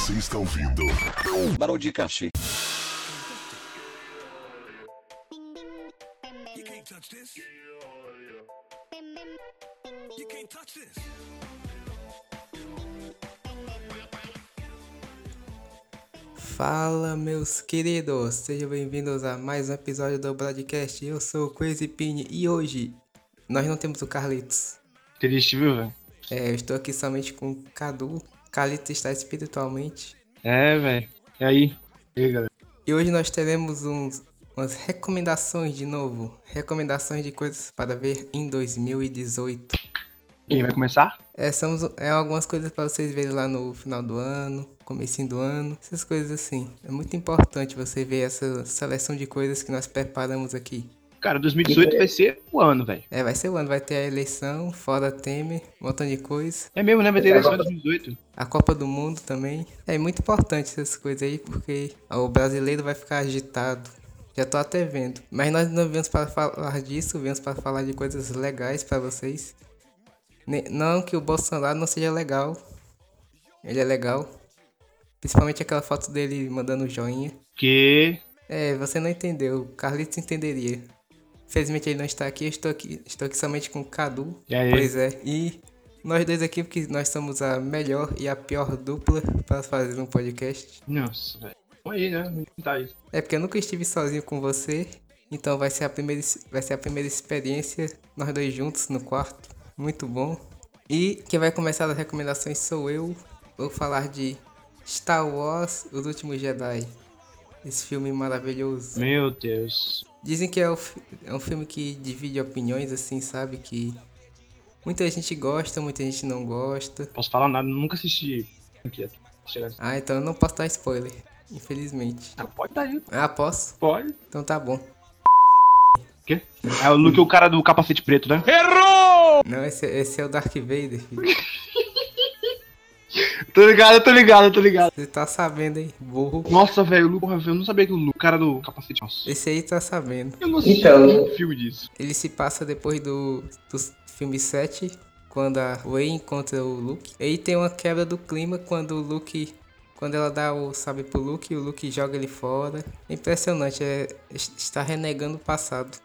Você está ouvindo Barodicast. You can't touch this. You can't touch this. Fala, meus queridos, sejam bem-vindos a mais um episódio do Broadcast. Eu sou o Crazy Pini e hoje nós não temos o Carlitos. Triste, viu, velho? É, eu estou aqui somente com o Cadu. Carlitos está espiritualmente. É, velho. E aí? E aí, galera? E hoje nós teremos uns, umas recomendações de novo. Recomendações de coisas para ver em 2018. Quem vai começar? É, são é, algumas coisas para vocês verem lá no final do ano, comecinho do ano, essas coisas assim. É muito importante você ver essa seleção de coisas que nós preparamos aqui. Cara, 2018 vai ser o ano, velho. É, vai ser o ano, vai ter a eleição, fora Temer, um montão de coisa. É mesmo, né? Vai ter eleição em 2018. A Copa do Mundo também. É muito importante essas coisas aí, porque o brasileiro vai ficar agitado. Já tô até vendo. Mas nós não viemos para falar disso, viemos para falar de coisas legais para vocês. Não que o Bolsonaro não seja legal. Ele é legal. Principalmente aquela foto dele mandando joinha. Que. É, você não entendeu. O Carlitos entenderia. Infelizmente ele não está aqui, eu estou aqui, estou aqui somente com o Cadu. E aí? Pois é. E nós dois aqui, porque nós somos a melhor e a pior dupla para fazer um podcast. Nossa, velho. Aí, né? Tentar isso. É porque eu nunca estive sozinho com você. Então vai ser a primeira, vai ser a primeira experiência, nós dois juntos no quarto. Muito bom. E quem vai começar as recomendações sou eu. Vou falar de Star Wars, Os Últimos Jedi. Esse filme maravilhoso. Meu Deus. Dizem que é, o é um filme que divide opiniões, assim, sabe? Que muita gente gosta, muita gente não gosta. Posso falar nada, nunca assisti. Ah, então eu não posso dar spoiler, infelizmente. Ah, pode dar aí. Ah, posso? Pode. Então tá bom. O quê? É o Luke, o cara do capacete preto, né? Não, esse, esse é o Darth Vader, filho. Tô ligado, tô ligado, tô ligado. Você tá sabendo aí, burro. Nossa, velho, o Luke, porra, eu não sabia que o Luke, o cara do capacete. Nossa. Esse aí tá sabendo. Eu não assisti Então. nenhum filme disso. Ele se passa depois do, do filme 7, quando a Rey encontra o Luke. E aí tem uma quebra do clima quando o Luke. Quando ela dá o sabre pro Luke, o Luke joga ele fora. É impressionante, é, está renegando o passado.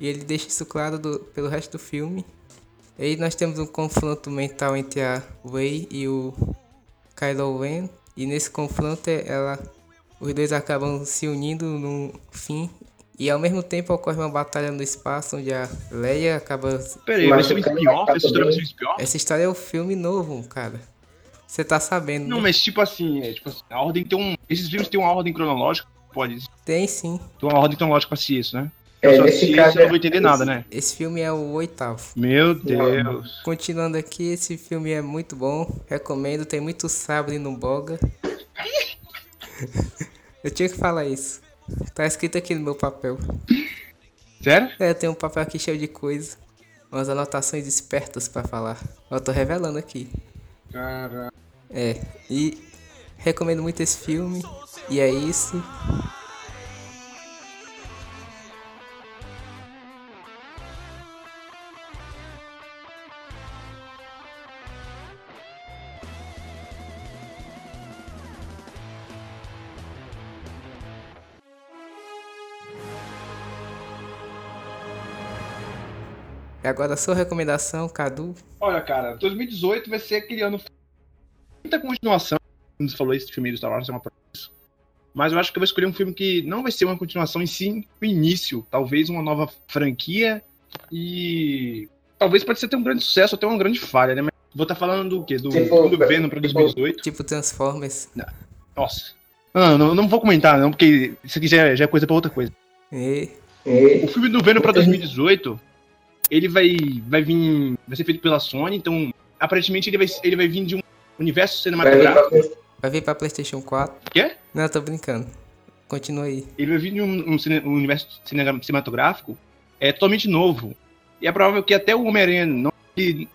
E ele deixa isso claro do- pelo resto do filme. E aí nós temos um confronto mental entre a Rey e o Kylo Ren. E nesse confronto é- ela, os dois acabam se unindo no fim. E ao mesmo tempo ocorre uma batalha no espaço onde a Leia acaba. Pera aí, vai Mas ser um spin-off? Essa história vai ser um spin-off? Essa história é o filme novo, cara. Você tá sabendo, Não, né? mas tipo assim, é, tipo assim, a ordem tem um. Esses filmes têm uma ordem cronológica? Pode Tem sim. ter uma ordem cronológica pra isso, né? É, eu só nesse assisti caso esse, eu não é- vou entender nada, né? Esse filme é o oitavo. Meu Deus. Continuando aqui, esse filme é muito bom. Recomendo, tem muito sabre no boga. eu tinha que falar isso. Tá escrito aqui no meu papel. Sério? É, tem um papel aqui cheio de coisa. Umas anotações espertas pra falar. Eu tô revelando aqui. Cara. É, e recomendo muito esse filme. E é isso. E agora a sua recomendação, Cadu. Olha, cara, 2018 vai ser aquele ano. Muita continuação. Como você falou, esse filme do Star Wars é uma. Mas eu acho que eu vou escolher um filme que não vai ser uma continuação em si, o início. Talvez uma nova franquia. E. Talvez pode ser até um grande sucesso, até uma grande falha, né? Mas vou estar falando do quê? Do Tipo, filme do Venom pra tipo- 2018. Tipo Transformers. Nossa. Não, não, não vou comentar, não, porque isso aqui já, é- já é coisa pra outra coisa. E E- O filme do Venom pra 2018, ele vai, vai vir. Vai ser feito pela Sony, então aparentemente ele vai, ele vai vir de um universo vai vir cinematográfico. pra- vai vir pra PlayStation 4. Quê? Não, tô brincando. Continua aí. Ele vai vir de um, um cine- um universo cine- cinematográfico é totalmente novo. E é provável que até o Homem-Aranha não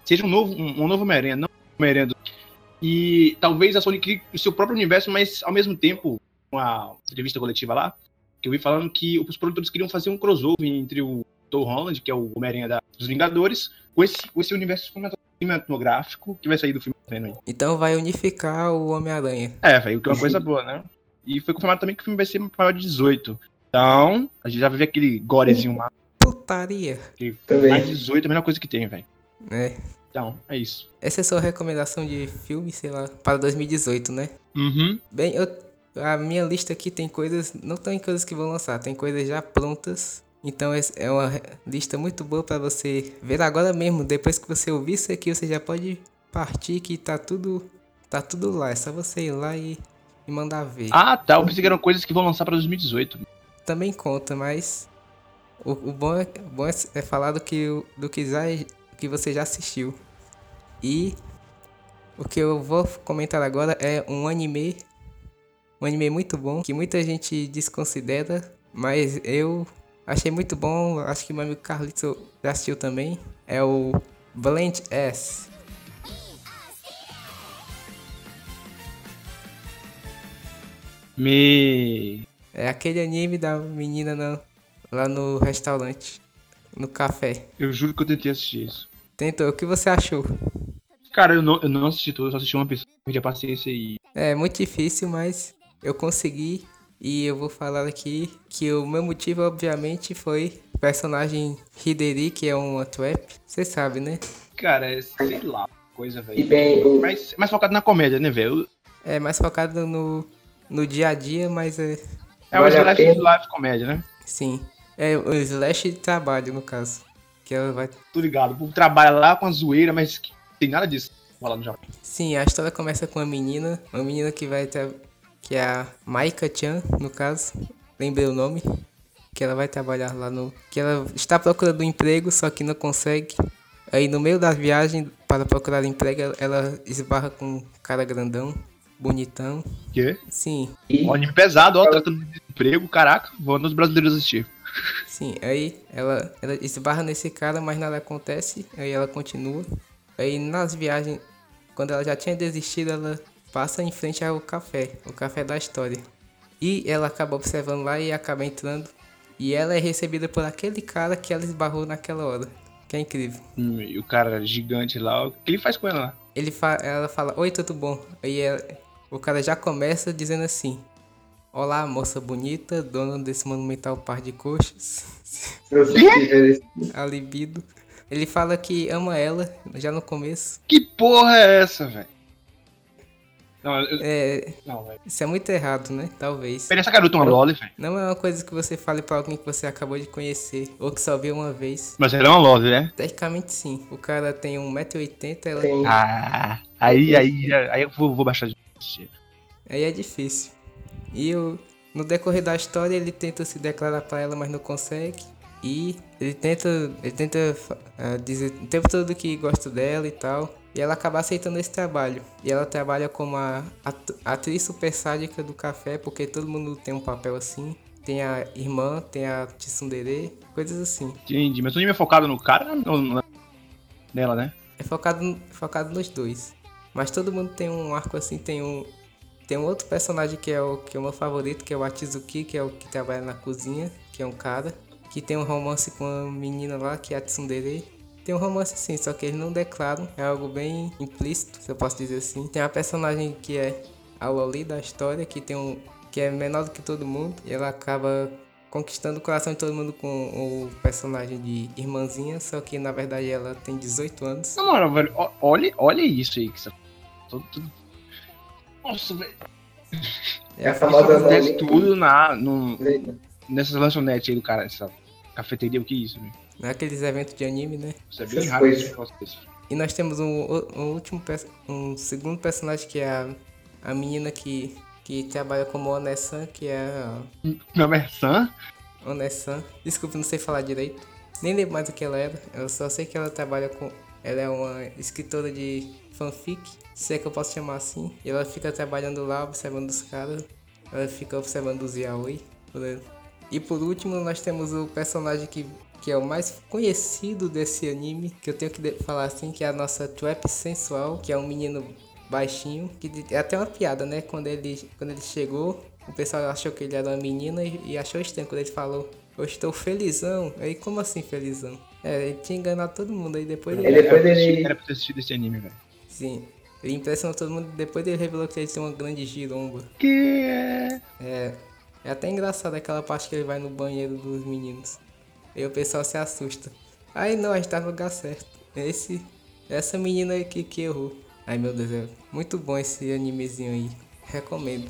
seja um novo, um, um novo Homem-Aranha, não um Homem-Aranha. do- E talvez a Sony crie o seu próprio universo, mas ao mesmo tempo, uma entrevista coletiva lá, que eu vi falando que os produtores queriam fazer um crossover entre o Tom Holland, que é o Homem-Aranha da- dos Vingadores, com esse, com esse universo cinematográfico. que vai sair do filme aí. Então vai unificar o Homem-Aranha. É, velho, o que é uma coisa boa, né? E foi confirmado também que o filme vai ser maior de 18. Então, a gente já vai ver aquele gorezinho lá. Putaria. Que Também. mais 18 é a melhor coisa que tem, velho. É. Então, é isso. Essa é a sua recomendação de filme, sei lá, para 2018, né? Uhum. Bem, eu, a minha lista aqui tem coisas, não tem coisas que vão lançar, tem coisas já prontas. Então é uma lista muito boa para você ver agora mesmo. Depois que você ouvir isso aqui, você já pode partir que tá tudo tá tudo lá. É só você ir lá e, e mandar ver. Ah, tá. Eu pensei que eram coisas que vão lançar pra 2018. Também conta, mas o, o bom, é, o bom é, é falar do que do que já que você já assistiu. E o que eu vou comentar agora é um anime um anime muito bom que muita gente desconsidera, mas eu achei muito bom. Acho que meu amigo Carlito já assistiu também. É o Blend S. Me. É aquele anime da menina na- lá no restaurante, no café. Eu juro que eu tentei assistir isso. Tentou, o que você achou? Cara, eu não, eu não assisti tudo, eu só assisti uma pessoa. Perdi a paciência e. É muito difícil, mas eu consegui. E eu vou falar aqui que o meu motivo, obviamente, foi o personagem Hideri, que é uma trap. Você sabe, né? Cara, é sei lá, coisa, E velho. bem, o, Mas mais focado na comédia, né, velho? É mais focado no, no dia a dia, mas é. É uma Vale slash de live comédia, né? Sim. É o slash de trabalho, no caso. Que ela vai. Tô ligado. O povo trabalha lá com a zoeira, mas que tem nada disso. Vou lá no Japão. Sim, a história começa com uma menina. Uma menina que vai ter. Que é a Maika-chan, no caso. Lembrei o nome. Que ela vai trabalhar lá no. Que ela está procurando um emprego, só que não consegue. Aí no meio da viagem para procurar emprego, ela- esbarra com um cara grandão, bonitão. Quê? Sim, e, anime pesado, ó, tratando de emprego, caraca. Vou nos brasileiros assistir. sim. Aí ela, ela esbarra nesse cara, mas nada acontece. Aí ela continua. Aí nas viagens, quando ela já tinha desistido, ela passa em frente ao café, o café da história. E ela acaba observando lá e acaba entrando. E ela é recebida por aquele cara que ela esbarrou naquela hora. Que é incrível. Hum, E o cara gigante lá, o que ele faz com ela lá? Ele fa ela fala, oi, tudo bom? Aí ela- o cara já começa dizendo assim: Olá, moça bonita, dona desse monumental par de coxas. velho. A libido. Ele fala que ama ela já no começo. Que porra é essa, velho? Não, eu, É, não, isso é muito errado, né? Talvez. Pera essa garota uma loli, velho. Não é uma coisa que você fale pra alguém que você acabou de conhecer ou que só viu uma vez. Mas ela é uma loli, né? Tecnicamente sim. O cara tem 1,80m, ela Tem, Ah, aí, aí, aí eu vou, vou baixar de. Aí é difícil. E eu, no decorrer da história ele tenta se declarar pra ela, mas não consegue. E ele tenta, ele tenta ah, dizer o tempo todo que gosta dela e tal. E ela acaba aceitando esse trabalho. E ela trabalha como a at- atriz super sádica do café, porque todo mundo tem um papel assim. Tem a irmã, tem a tsundere, coisas assim. Entendi, mas o anime é focado no cara ou nela, né? É focado, focado nos dois. Mas todo mundo tem um arco assim, tem um. Tem um outro personagem que é o que é o meu favorito, que é o Achizuki, que é o que trabalha na cozinha, que é um cara, que tem um romance com uma menina lá, que é a Tsundere. Tem um romance sim, só que eles não declaram, é algo bem implícito, se eu posso dizer assim. Tem uma personagem que é a Loli da história, que tem um. que é menor do que todo mundo, e ela acaba conquistando o coração de todo mundo com o personagem de irmãzinha, só que na verdade ela tem 18 anos. Na moral, velho, olha, olha isso aí que você. Tudo, tudo... Nossa, velho. é a famosa acontece Loli. tudo na, no, nessas lanchonetes aí do cara, essa cafeteria, o que é isso, velho? Naqueles eventos de anime, né? Isso é bem raro. E nós temos um, um último, um segundo personagem que é a, a menina que, que trabalha como Onessan, que é a Não é Sam? Onessan. Desculpa, não sei falar direito. Nem lembro mais o que ela era. Eu só sei que ela trabalha com. Ela é uma escritora de fanfic, se é que eu posso chamar assim. E ela fica trabalhando lá, observando os caras. Ela fica observando os yaoi. por. E por último, nós temos o personagem que, que é o mais conhecido desse anime, que eu tenho que falar assim, que é a nossa Trap Sensual, que é um menino baixinho, que é até uma piada, né? Quando ele, quando ele chegou, o pessoal achou que ele era uma menina e, e achou estranho quando ele falou eu estou felizão. Aí, como assim felizão? É, ele tinha enganado todo mundo, aí depois Ele ele... depois ele- Era pra ter assistido esse anime, velho. Sim, ele impressionou todo mundo, depois ele revelou que ele tem uma grande giromba. Que é... É, é até engraçado aquela parte que ele vai no banheiro dos meninos. Aí o pessoal se assusta. Aí não, a gente tava no lugar certo. Esse, essa menina aqui que errou. Ai meu Deus, é muito bom esse animezinho aí. Recomendo.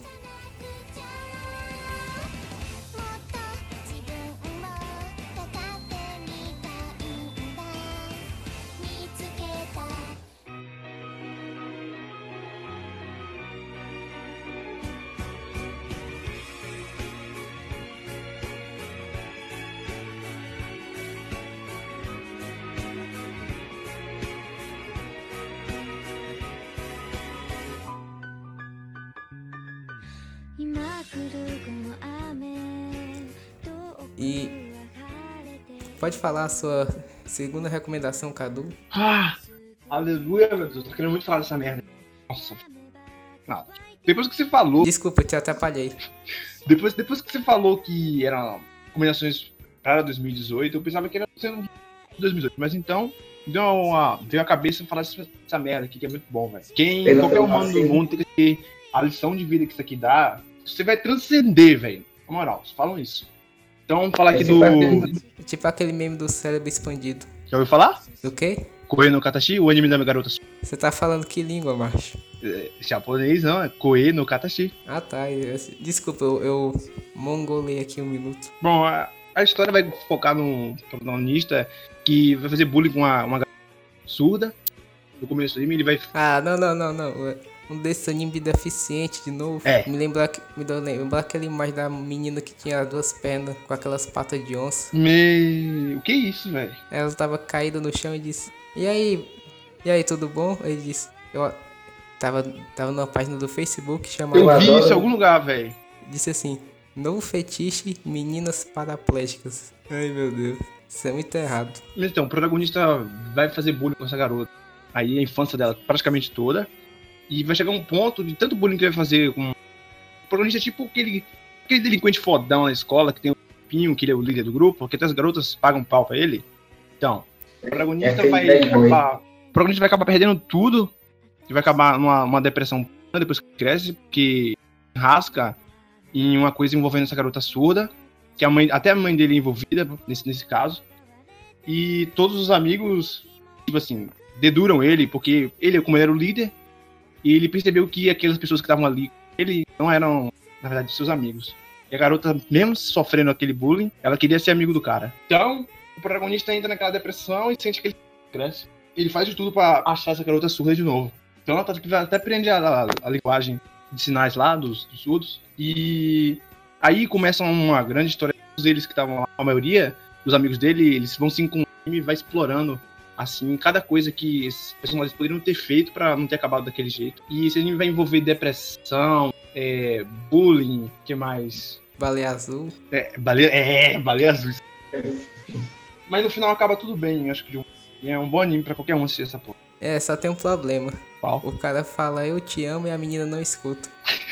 E pode falar a sua segunda recomendação, Cadu? Ah, aleluia, meu Deus, tô querendo muito falar dessa merda. Nossa. Não. Depois que você falou. Desculpa, te atrapalhei. Depois, depois que você falou que eram recomendações para 2018, eu pensava que era sendo 2018. Mas então, deu uma, deu a cabeça falar essa, merda aqui, que é muito bom, velho. Quem, qualquer humano do mundo tem que ter a lição de vida que isso aqui dá, você vai transcender, velho. Na moral, falam isso. Então, vamos falar aqui do. vai- Tipo aquele meme do cérebro expandido. Já ouviu falar? Do quê? Koe no Katashi, o anime da minha garota Você tá falando que língua, macho? é, japonês, não, é Koe no Katashi. Ah tá, eu- desculpa, eu, eu mongolei aqui um minuto. Bom, a, a história vai focar no protagonista que vai fazer bullying com uma, uma garota surda. No começo do anime, ele vai. Ah, não, não, não, não. Um desses animes de deficiente de novo. É. Me lembrar, me deu lembrar aquela imagem da menina que tinha duas pernas com aquelas patas de onça. Me... O que é isso, velho? Ela tava caída no chão e disse: E aí? E aí, tudo bom? Ele disse: Eu tava, tava numa página do Facebook chamada. Eu vi isso em algum lugar, velho. Disse assim: Novo fetiche, meninas paraplégicas. Ai meu Deus. Isso é muito errado. Então, o protagonista vai fazer bullying com essa garota. Aí a infância dela praticamente toda. E vai chegar um ponto de tanto bullying que ele vai fazer com. O protagonista é tipo aquele, aquele delinquente fodão na escola que tem um pinho, que ele é o líder do grupo, porque até as garotas pagam pau pra ele. Então, o protagonista aquele vai boy. acabar. O protagonista vai acabar perdendo tudo. E vai acabar numa uma depressão depois que cresce, porque rasca em uma coisa envolvendo essa garota surda. Que a mãe, até a mãe dele é envolvida nesse, nesse caso. E todos os amigos, tipo assim, deduram ele, porque ele, como ele era o líder, e ele percebeu que aquelas pessoas que estavam ali, ele não eram, na verdade, seus amigos. E a garota, mesmo sofrendo aquele bullying, ela queria ser amigo do cara. Então, o protagonista entra naquela depressão e sente que ele cresce. Ele faz de tudo pra achar essa garota surda de novo. Então, ela tá- até aprende a, a- a linguagem de sinais lá dos, dos surdos. E aí começa uma grande história. Todos eles que estavam lá, a maioria, os amigos dele, eles vão se encontrando e vai explorando assim cada coisa que esses personagens poderiam ter feito pra não ter acabado daquele jeito. E esse anime vai envolver depressão, é, bullying, que mais? Baleia azul. É, baleia, é, baleia azul. Mas no final acaba tudo bem, acho que de um- é um bom anime pra qualquer um assistir essa porra. É, só tem um problema. Qual? O cara fala eu te amo e a menina não escuta.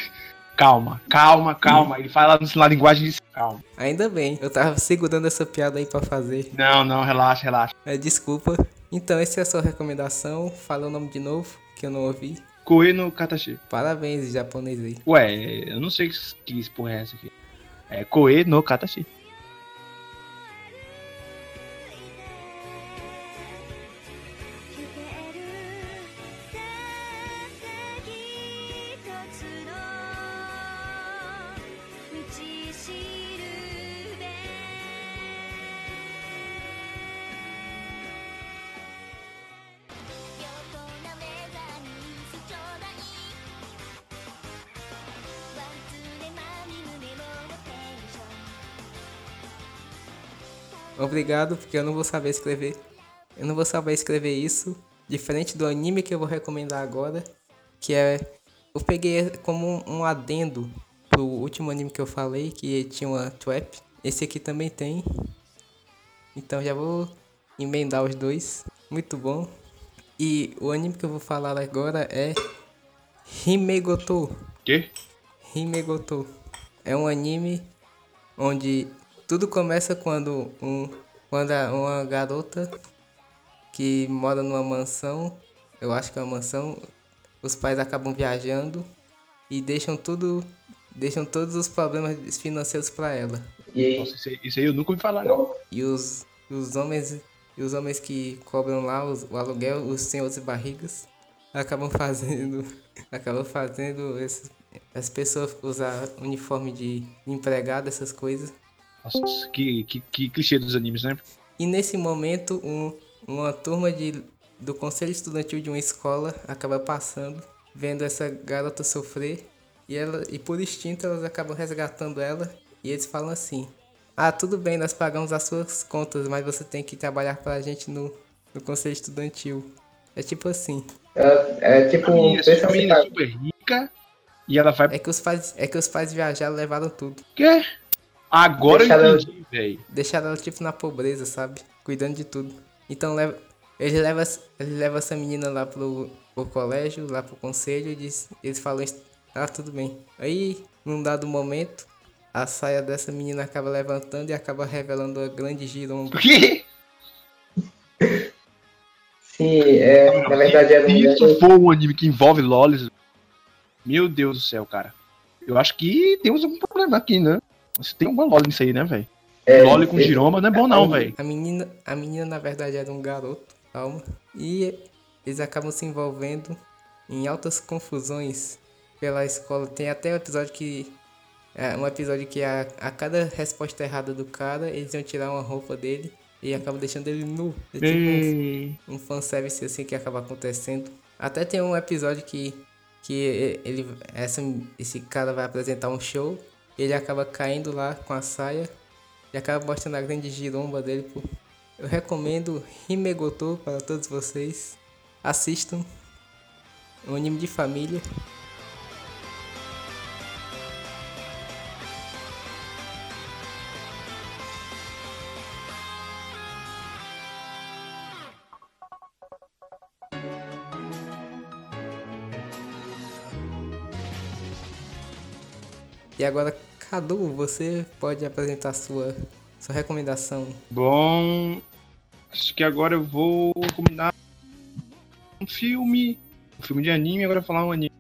Calma, calma, calma. Ele fala na linguagem de calma. Ainda bem, eu tava segurando essa piada aí pra fazer. Não, não, relaxa, relaxa. É, desculpa. Então, essa é a sua recomendação. Fala o nome de novo, que eu não ouvi. Koe no Katashi. Parabéns, japonês aí. Ué, eu não sei que, que porra é essa aqui. É Koe no Katashi.「Obrigado, porque eu não vou saber escrever. Eu não vou saber escrever isso. Diferente do anime que eu vou recomendar agora. Que é. Eu peguei como um, adendo pro último anime que eu falei, que tinha uma trap. Esse aqui também tem. Então já vou emendar os dois. Muito bom. E o anime que eu vou falar agora é Himegoto. Quê? Himegoto. É um anime onde Tudo começa quando um quando uma garota que mora numa mansão, eu acho que é uma mansão, os pais acabam viajando e deixam tudo deixam todos os problemas financeiros para ela. E Nossa, isso aí, eu nunca ouvi falar, não. E os, os homens e os homens que cobram lá os- o aluguel, os senhores de barrigas, acabam fazendo acabam fazendo esses, as pessoas usar uniforme de empregado, essas coisas. Nossa, que, que, que clichê dos animes, né? E nesse momento, um, uma turma de, do conselho estudantil de uma escola acaba passando, vendo essa garota sofrer, e, ela, e por instinto elas acabam resgatando ela, e eles falam assim: Ah, tudo bem, nós pagamos as suas contas, mas você tem que trabalhar pra gente no, no conselho estudantil. É tipo assim. é, é tipo, A menina, essa pensa assim, menina é super rica e ela vai. É que os pais, é que os pais viajaram levaram tudo. Quê? Agora Deixa eu ela- entendi, velho. Deixaram ela tipo na pobreza, sabe? Cuidando de tudo. Então leva, ele leva, ele leva essa menina lá pro, pro colégio, lá pro conselho, e diz, eles falam, ah, tudo bem. Aí, num dado momento, a saia dessa menina acaba levantando e acaba revelando a grande giromba. O quê? sim, é, na verdade era Se um isso for um anime que envolve lolis, meu Deus do céu, cara. Eu acho que temos algum problema aqui, né? Você tem uma loli nisso aí, né, velho? é, Loli com esse- giroma não é bom não, velho. A menina, a menina na verdade era um garoto, calma. E eles acabam se envolvendo em altas confusões pela escola. Tem até um episódio que. É um episódio que a, a cada resposta errada do cara, eles iam tirar uma roupa dele e acabam deixando ele nu. É tipo um, um fanservice assim que acaba acontecendo. Até tem um episódio que, que ele, essa, esse cara vai apresentar um show, ele acaba caindo lá com a saia e acaba mostrando a grande giromba dele. Pô. Eu recomendo Himegoto para todos vocês. Assistam. É um anime de família. E agora, Cadu, você pode apresentar sua, sua recomendação. Bom, acho que agora eu vou recomendar um filme, um filme de anime, agora falar um anime.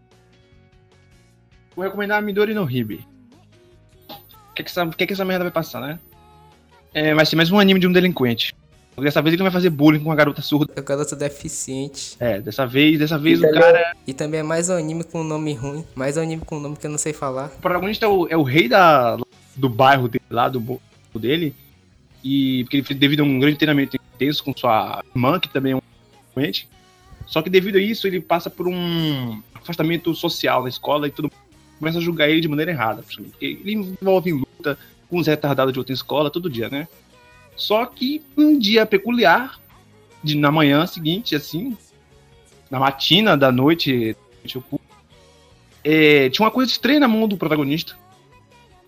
Vou recomendar Midori no Hibe. O que, que, essa, que, que essa merda vai passar, né? É, vai ser mais um anime de um delinquente. Dessa vez ele não vai fazer bullying com uma garota surda. É o garoto deficiente. É, dessa vez, dessa vez E o também- cara. E também é mais um anime com um nome ruim. Mais um anime com um nome que eu não sei falar. O protagonista é o, é o rei da, do bairro dele, lá do bairro dele. E porque ele devido a um grande treinamento intenso com sua irmã, que também é um doente. Só que devido a isso, ele passa por um afastamento social na escola e tudo começa a julgar ele de maneira errada. ele envolve em luta com os retardados de outra escola todo dia, né? Só que um dia peculiar, de, na manhã seguinte, assim, na matina da noite, tipo, é, tinha uma coisa estranha na mão do protagonista.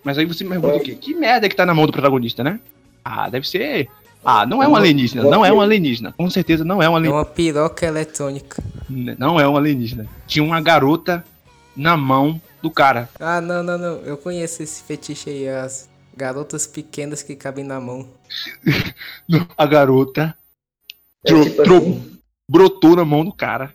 Mas aí você me pergunta o quê? Que merda que tá na mão do protagonista, né? Ah, deve ser. Ah, não é um alienígena, não é um alienígena. Com certeza não é um É alienígena. uma piroca eletrônica. Não é um alienígena. Tinha uma garota na mão do cara. Ah, não, não, não. Eu conheço esse fetiche aí. As garotas pequenas que cabem na mão. A garota é tro- tipo tro- assim, brotou na mão do cara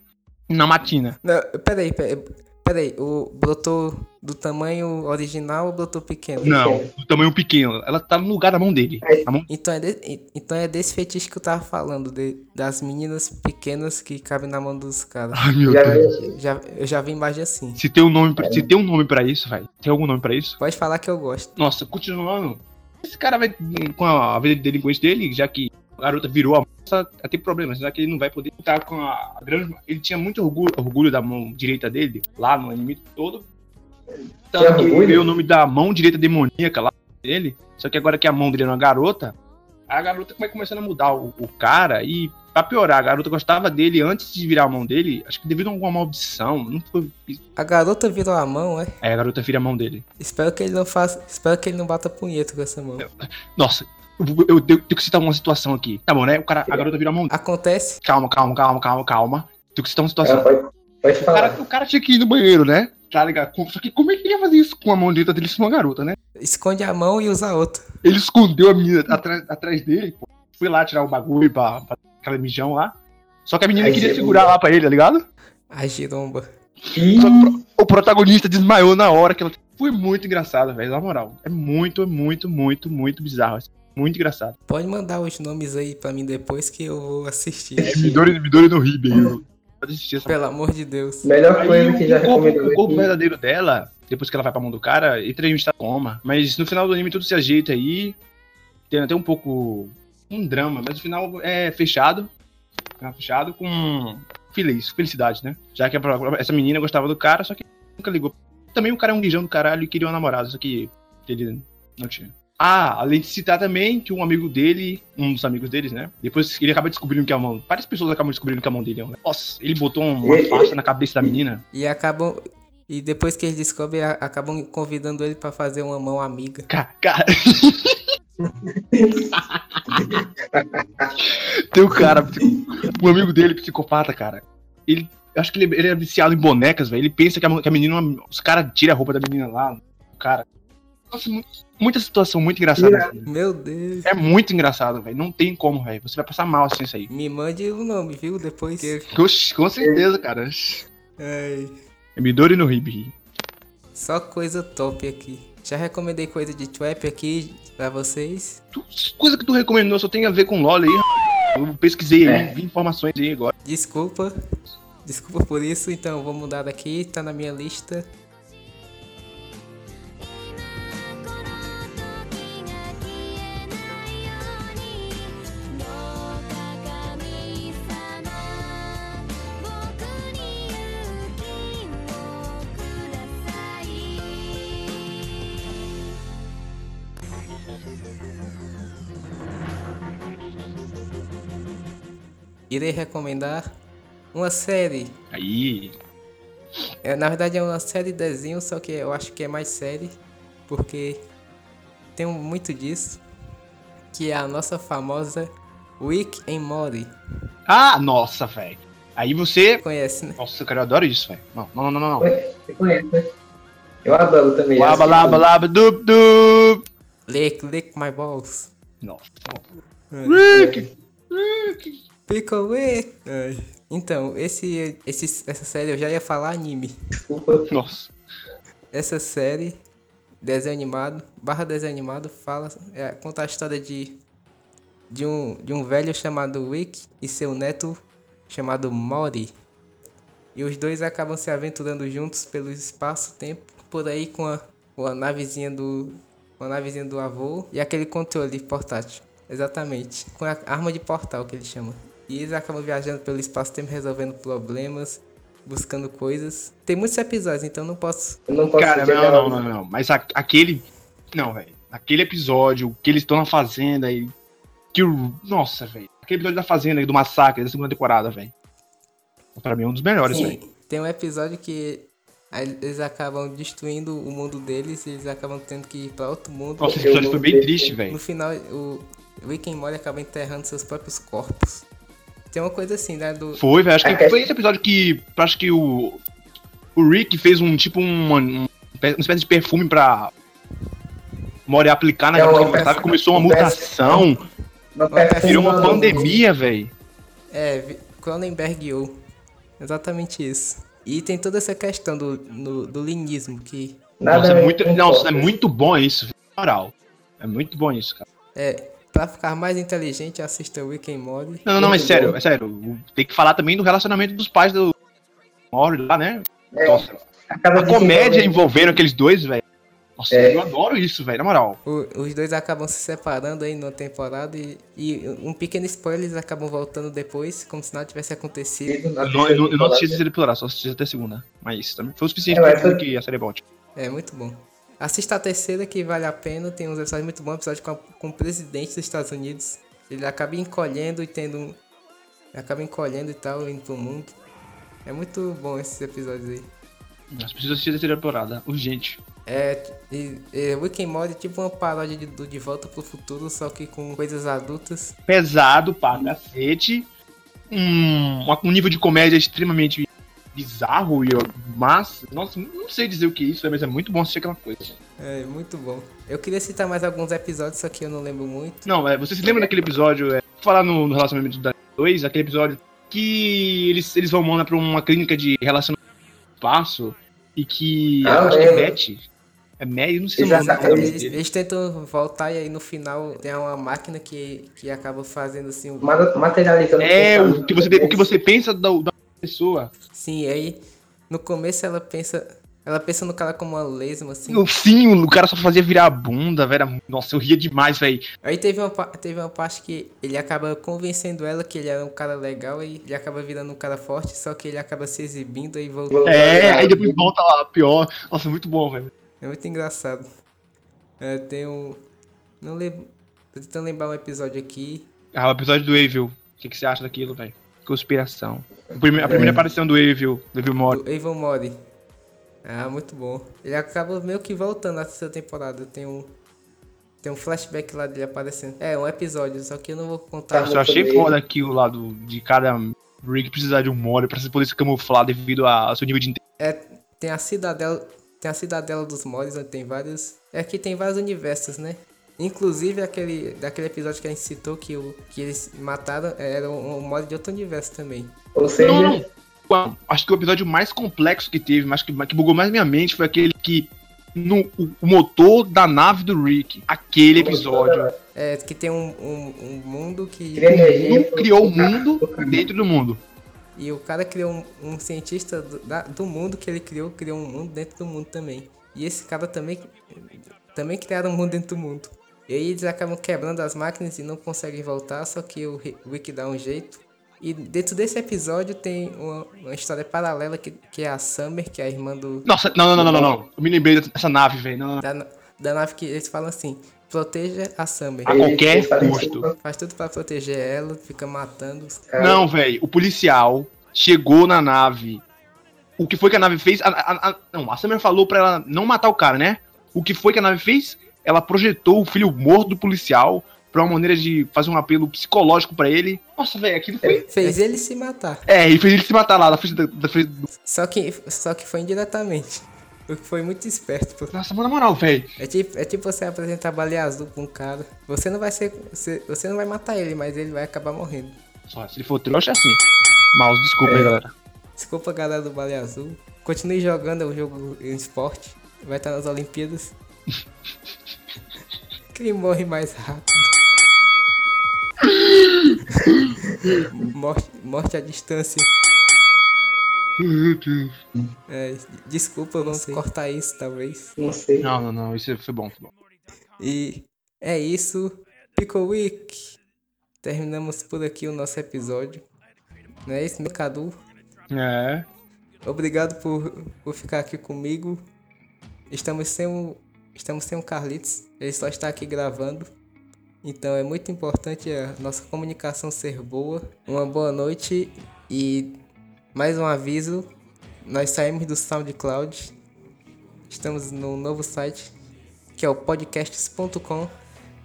na matina. Não, peraí, peraí. Peraí, o brotou do tamanho original ou brotou pequeno? Não, do tamanho pequeno. Ela tá no lugar da mão dele. A mão... Então é, de- então é desse fetiche que eu tava falando, de- das meninas pequenas que cabem na mão dos caras. Ai, meu já Deus. viu? Já, eu já vi imagem assim. Se tem um nome pra, se tem um nome pra isso, vai. Tem algum nome pra isso? Pode falar que eu gosto. Nossa, continuando. Esse cara vai com a vida de delinquente dele, já que a garota virou a moça, vai ter problemas, já que ele não vai poder lutar com a grande. Ele tinha muito orgulho, orgulho da mão direita dele, lá no anime todo. Tanto que ele orgulho? veio o nome da mão direita demoníaca lá dele. Só que agora que a mão dele é uma garota, a garota vai começando a mudar o, o cara e, pra piorar, a garota gostava dele antes de virar a mão dele, acho que devido a alguma maldição. Não foi. A garota virou a mão, é? Aí a garota vira a mão dele. Espero que ele não faça. Espero que ele não bata punheta com essa mão. Nossa, eu, eu tenho tenho que citar uma situação aqui. Tá bom, né? O cara, a garota vira a mão Acontece. Calma, calma, calma, calma, calma. Tenho que citar uma é, situação. pode, pode O cara, o cara tinha que ir no banheiro, né? Tá ligado? Só que como é que ele ia fazer isso com a mão direita dele se uma garota, né? Esconde a mão e usa a outra. Ele escondeu a menina atrás, atrás dele, pô. Foi lá tirar o bagulho pra, pra aquela mijão lá. Só que a menina Aí queria você- segurar lá pra ele, tá ligado? A giromba. Ih, Só que o pro- o protagonista desmaiou na hora que ela. Foi muito engraçado, velho. Na moral. É muito, muito, muito, muito bizarro. assim. Muito engraçado. Pode mandar os nomes aí pra mim depois que eu vou assistir. É Midori, Midori no Ribe. Pode assistir essa Pelo amor de Deus. melhor Aí coisa o, que já o corpo, recomendou o corpo aqui. verdadeiro dela, depois que ela vai pra mão do cara, entra em um estado de coma. Mas no final do anime tudo se ajeita aí. Tem até um pouco. Um drama, mas no final é fechado. Final fechado com feliz, felicidade, né? Já que essa menina gostava do cara, só que nunca ligou. Também o cara é um guijão do caralho e queria um namorado, só que ele não tinha. Ah, além de citar também que um amigo dele, um dos amigos deles, né? Depois ele acaba descobrindo que a mão. Várias pessoas acabam descobrindo que a mão dele é um. Nossa, ele botou uma faixa na cabeça da menina. E acabam. E depois que eles descobrem, acabam convidando ele pra fazer uma mão amiga. Cara, cara. Tem um cara, um amigo dele, psicopata, cara. Ele, eu acho que ele, ele é viciado em bonecas, velho. Ele pensa que a, que a menina, os caras tiram a roupa da menina lá, o cara. Nossa, mu- muita situação muito engraçada. Assim. Meu Deus. É muito engraçado, velho. Não tem como, velho. Você vai passar mal assim isso aí. Me mande o nome, viu? Depois que. Oxi, Com certeza, cara. Ai, É Midori no Ribi. só coisa top aqui. Já recomendei coisa de trap aqui pra vocês. Tu- Coisa que tu recomendou só tem a ver com LOL aí. Eu pesquisei aí, É. vi informações aí agora. Desculpa. Desculpa por isso, então vou mudar daqui, tá na minha lista. Irei recomendar uma série. Aí. É, na verdade é uma série de desenho, só que eu acho que é mais série, porque tem muito disso. Que é a nossa famosa Rick and Morty. Ah, nossa, velho. Aí você. Conhece, né? Nossa, cara, eu adoro isso, velho. Não, não, não, não, não. Você conhece, né? Eu adoro também. Laba, laba, laba, dup, dup. Lick, lick my balls. Nossa. Rick. Rick. Pickle. Ai. Então, esse, esse, essa série eu já ia falar anime. Desculpa. Nossa. Essa série, desenho animado, barra desenho animado, fala, é, conta a história de, de, um, de um velho chamado Rick e seu neto chamado Mori. E os dois acabam se aventurando juntos pelo espaço-tempo, por aí com a, com a navezinha do com a navezinha do avô e aquele controle portátil. Exatamente. Com a arma de portal que ele chama. E eles acabam viajando pelo espaço-tempo resolvendo problemas, buscando coisas. Tem muitos episódios, então não posso Eu não posso Cara, não, não, não, não. Mas a- aquele. Não, velho. Aquele episódio que eles estão na fazenda e. Que o. Nossa, velho. Aquele episódio da fazenda do massacre da segunda temporada, velho. Pra mim é um dos melhores, velho. Tem um episódio que eles acabam destruindo o mundo deles e eles acabam tendo que ir pra outro mundo. Nossa, esse episódio foi bem triste, velho. No final, o Rick and Morty acaba enterrando seus próprios corpos. Tem uma coisa assim, né? Do... Foi, velho. Acho que Aquele- foi esse episódio que. Acho que o. O Rick fez um tipo um, um- uma espécie de perfume pra. Mori aplicar na É, cabeça perfume- começou uma um mutação, Uma virou uma pandemia, velho. É, Cronenberg ou Exatamente isso. E tem toda essa questão do, no- do linismo, que Nada Nossa, é muito, nossa, é muito bom isso, na moral. É muito bom isso, cara. é. Pra ficar mais inteligente, assista and Morty. Não, não, mas sério, é sério. Tem que falar também do relacionamento dos pais do Mori lá, né? É, Nossa, acaba a comédia envolvendo aqueles dois, velho. Nossa, É. eu adoro isso, velho, na moral. O- os dois acabam se separando aí numa temporada e, e um pequeno spoiler, eles acabam voltando depois, como se nada tivesse acontecido. Eu não, eu não, eu não assisti a terceira temporada, só assisti até a segunda. Mas também foi o suficiente É, pra foi- que a série é boa. tipo. É muito bom. Assista a terceira que vale a pena, tem uns episódios muito bons, episódio com, a- com o presidente dos Estados Unidos. Ele acaba encolhendo e tendo um. Acaba encolhendo e tal, indo pro mundo. É muito bom esses episódios aí. Mas preciso assistir a terceira temporada, urgente. É, e, e Rick and Morty é tipo uma paródia de, do De Volta pro Futuro, só que com coisas adultas. Pesado pra cacete. Um, um nível de comédia extremamente bizarro e mas nossa, não sei dizer o que é isso, mas é muito bom assistir aquela coisa. É, muito bom. Eu queria citar mais alguns episódios, só que eu não lembro muito. Não, é, você se lembra daquele episódio, é, falar no, no relacionamento da 2, aquele episódio que eles, eles vão mandar pra uma clínica de relacionamento espaço e que Ah, acho que é. Matt. É eu não sei Exato, o nome Eles, eles tentam voltar e aí no final tem uma máquina que, que acaba fazendo assim. um- Ma- Materializando. É, o que você, o que você pensa da, da pessoa. Sim, aí no começo ela pensa. Ela pensa no cara como uma lesma, assim. Fim, o cara só fazia virar a bunda, velho. Nossa, eu ria demais, velho. Aí teve uma, teve uma parte que ele acaba convencendo ela que ele era um cara legal e ele acaba virando um cara forte, só que ele acaba se exibindo e voltando. É, aí depois volta lá, pior. Nossa, muito bom, velho. É muito engraçado. É, tem um. Não lembro. Tô tentando lembrar um episódio aqui. Ah, o episódio do Evil. O que, que você acha daquilo, velho? Conspiração. O a primeira aparição do Evil, do Evil Mori. Do Avon Mori. Ah, muito bom. Ele acaba meio que voltando na terceira temporada. Tem um. Tem um flashback lá dele aparecendo. É, um episódio, só que eu não vou contar. Eu achei também. foda aquilo lá do, de cada Rick precisar de um Mori pra poder se camuflar devido a- ao seu nível de É, tem a cidadela. Tem a cidadela dos Mods, onde tem vários. É que tem vários universos, né? Inclusive aquele. Daquele episódio que a gente citou que, o, que eles mataram era um, um mod de outro universo também. Ou seja, Não, não. Acho que o episódio mais complexo que teve, mas que, que bugou mais minha mente, foi aquele que. No, o, o motor da nave do Rick. Aquele episódio. É, que tem um, um, um mundo que. cria. Não criou o mundo dentro do mundo. E o cara criou um, um cientista do, da- do mundo que ele criou, criou um mundo dentro do mundo também. E esse cara também, também criaram um mundo dentro do mundo. E aí eles acabam quebrando as máquinas e não conseguem voltar, só que o Ri- Rick dá um jeito. E dentro desse episódio tem uma, uma história paralela que, que é a Summer, que é a irmã do, Nossa, não, não, não, não, não. não. Eu me lembrei dessa nave, velho. Não, não, da, da nave que eles falam assim, proteja a Summer. A qualquer custo. Faz tudo pra proteger ela, fica matando os cara, Não, velho. O policial chegou na nave. O que foi que a nave fez? A, a- a- não, a Summer falou pra ela não matar o cara, né? O que foi que a nave fez? Ela projetou o filho morto do policial pra uma maneira de fazer um apelo psicológico pra ele. Nossa, velho, aquilo foi. Fez ele se matar. É, e fez ele se matar lá na frente da, da frente do. Só que, só que foi indiretamente. O que foi muito esperto. pô. Nossa, mas na moral, velho. É tipo, é tipo você apresentar baleia azul pra um cara. Você não vai ser. Você, você não vai matar ele, mas ele vai acabar morrendo. Só, se ele for trouxa, é assim. Mouse, desculpa aí, galera. Desculpa galera do baleia azul. Continue jogando o jogo em esporte. Vai estar nas Olimpíadas. Quem morre mais rápido? morte, morte à distância. É, desculpa, vamos cortar isso talvez. Não sei. Não, não, não. Isso foi bom, foi bom. E é isso. Pico Week. Terminamos por aqui o nosso episódio. Não é isso, meu Cadu? É. Obrigado por, por ficar aqui comigo. Estamos sem o, estamos sem o Carlitos. Ele só está aqui gravando. Então é muito importante a nossa comunicação ser boa. Uma boa noite e mais um aviso. Nós saímos do SoundCloud. Estamos no novo site que é o podcasts.com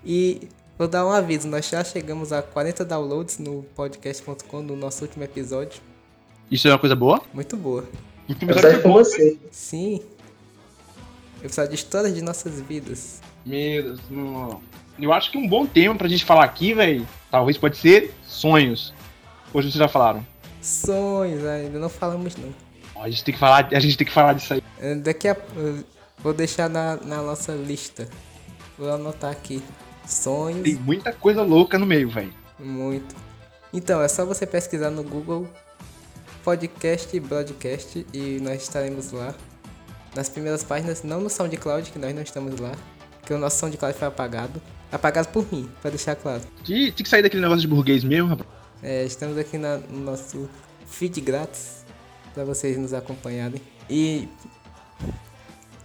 e vou dar um aviso, nós já chegamos a 40 downloads no podcast.com no nosso último episódio. Isso é uma coisa boa? Muito boa. O último Eu episódio saio foi com bom. você. Sim. Episódio de histórias de nossas vidas. Meu Deus, não. Eu acho que um bom tema pra gente falar aqui, velho, talvez pode ser sonhos. Hoje vocês já falaram. Sonhos, ainda não falamos não. A gente tem que falar, a gente tem que falar disso aí. Eh, Daqui a vou deixar na, na nossa lista. Vou anotar aqui. Sonhos, Tem muita coisa louca no meio, velho. muito. Então, é só você pesquisar no Google podcast e broadcast e nós estaremos lá. Nas primeiras páginas, não no SoundCloud, que nós não estamos lá. Porque o nosso SoundCloud foi apagado. Apagado por mim, pra deixar claro. Tinha que sair daquele negócio de burguês mesmo, rapaz. É, estamos aqui na- no nosso feed grátis para vocês nos acompanharem. E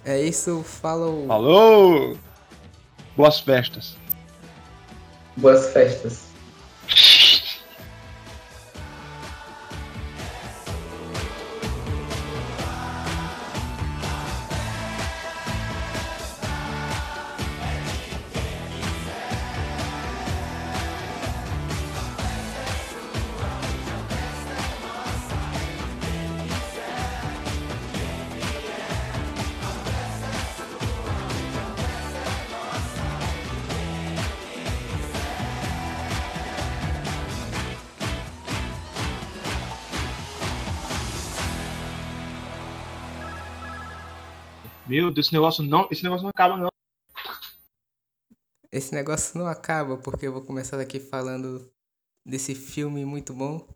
é isso, falou. Falou! Boas festas. Boas festas. Esse negócio não, esse negócio não acaba, não. Esse negócio não acaba porque eu vou começar daqui falando desse filme muito bom